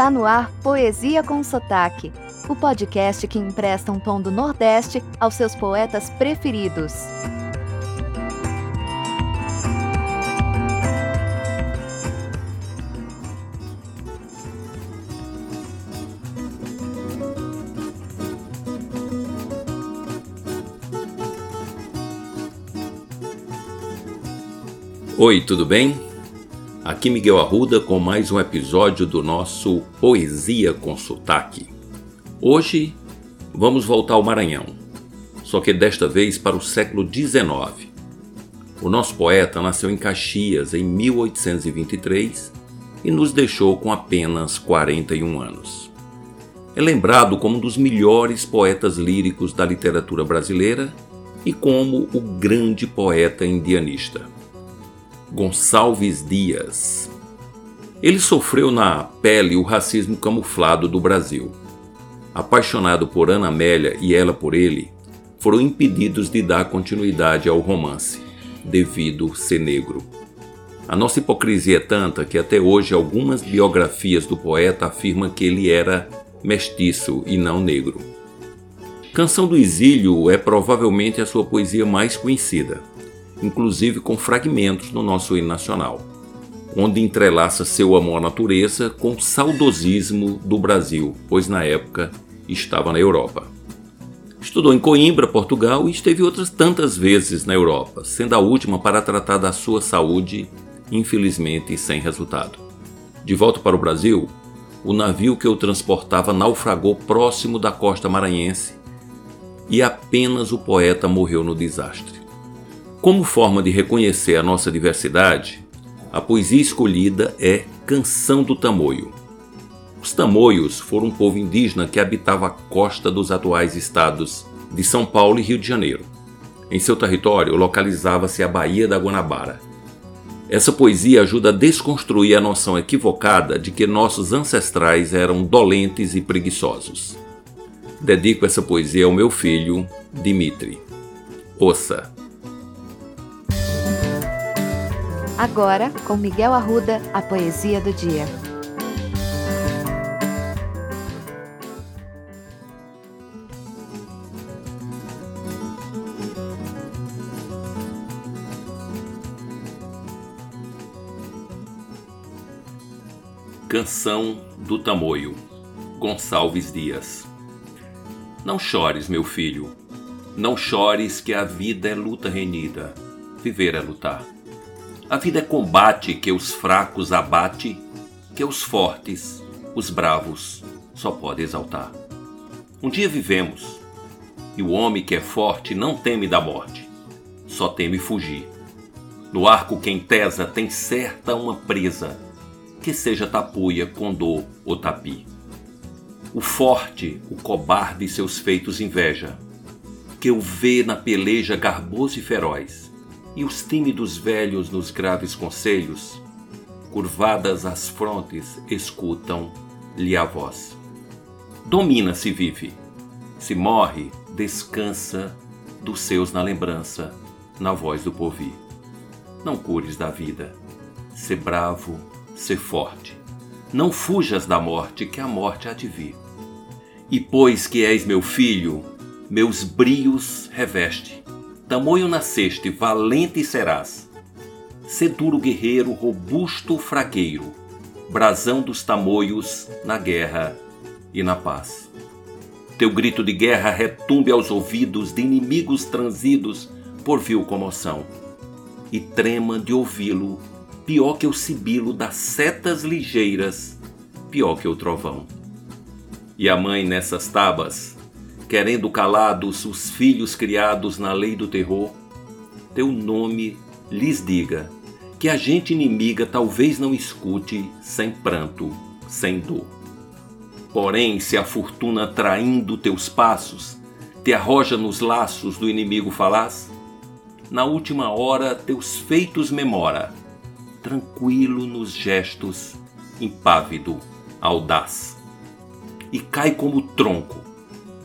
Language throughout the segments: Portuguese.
Está no ar Poesia com Sotaque, o podcast que empresta um tom do Nordeste aos seus poetas preferidos. Oi, tudo bem? Aqui Miguel Arruda com mais um episódio do nosso Poesia com Sotaque. Hoje vamos voltar ao Maranhão, só que desta vez para o século XIX. O nosso poeta nasceu em Caxias em 1823 e nos deixou com apenas 41 anos. É lembrado como um dos melhores poetas líricos da literatura brasileira e como o grande poeta indianista. Gonçalves Dias. Ele sofreu na pele o racismo camuflado do Brasil. Apaixonado por Ana Amélia e ela por ele, foram impedidos de dar continuidade ao romance, devido ser negro. A nossa hipocrisia é tanta que até hoje algumas biografias do poeta afirmam que ele era mestiço e não negro. Canção do Exílio é provavelmente a sua poesia mais conhecida inclusive com fragmentos no nosso hino nacional, onde entrelaça seu amor à natureza com o saudosismo do Brasil, pois na época estava na Europa. Estudou em Coimbra, Portugal e esteve outras tantas vezes na Europa, sendo a última para tratar da sua saúde, infelizmente sem resultado. De volta para o Brasil, o navio que o transportava naufragou próximo da costa maranhense e apenas o poeta morreu no desastre. Como forma de reconhecer a nossa diversidade, a poesia escolhida é Canção do Tamoio. Os tamoios foram um povo indígena que habitava a costa dos atuais estados de São Paulo e Rio de Janeiro. Em seu território localizava-se a Baía da Guanabara. Essa poesia ajuda a desconstruir a noção equivocada de que nossos ancestrais eram dolentes e preguiçosos. Dedico essa poesia ao meu filho, Dimitri. Ouça! Agora, com Miguel Arruda, a poesia do dia. Canção do Tamoio, Gonçalves Dias. Não chores, meu filho, não chores que a vida é luta renhida, viver é lutar. A vida é combate que os fracos abate, que os fortes, os bravos, só pode exaltar. Um dia vivemos, e o homem que é forte não teme da morte, só teme fugir. No arco quem tesa tem certa uma presa, que seja tapuia, condor ou tapi. O forte, o cobarde seus feitos inveja, que o vê na peleja garboso e feroz e os tímidos velhos nos graves conselhos, curvadas as frontes, escutam-lhe a voz. Domina-se vive, se morre, descansa dos seus na lembrança, na voz do porvir. Não cures da vida, se bravo, se forte. Não fujas da morte, que a morte há de vir. E pois que és meu filho, meus brios reveste, tamanho nasceste, valente serás. Sê duro guerreiro, robusto fragueiro, brasão dos tamoios na guerra e na paz. Teu grito de guerra retumbe aos ouvidos de inimigos transidos por vil comoção, e trema de ouvi-lo, pior que o sibilo das setas ligeiras, pior que o trovão. E a mãe nessas tabas querendo calados os filhos criados na lei do terror, teu nome lhes diga que a gente inimiga talvez não escute sem pranto, sem dor. Porém, se a fortuna traindo teus passos te arroja nos laços do inimigo falaz, na última hora teus feitos memora, tranquilo nos gestos, impávido, audaz. E cai como tronco,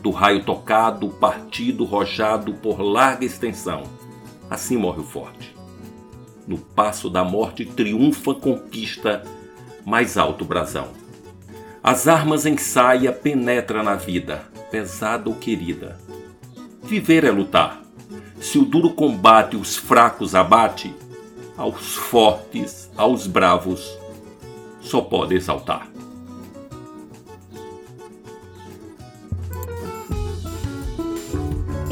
do raio tocado, partido, rojado por larga extensão. Assim morre o forte. No passo da morte triunfa conquista mais alto brasão. As armas em saia penetra na vida, pesada ou querida. Viver é lutar. Se o duro combate os fracos abate, aos fortes, aos bravos, só pode exaltar.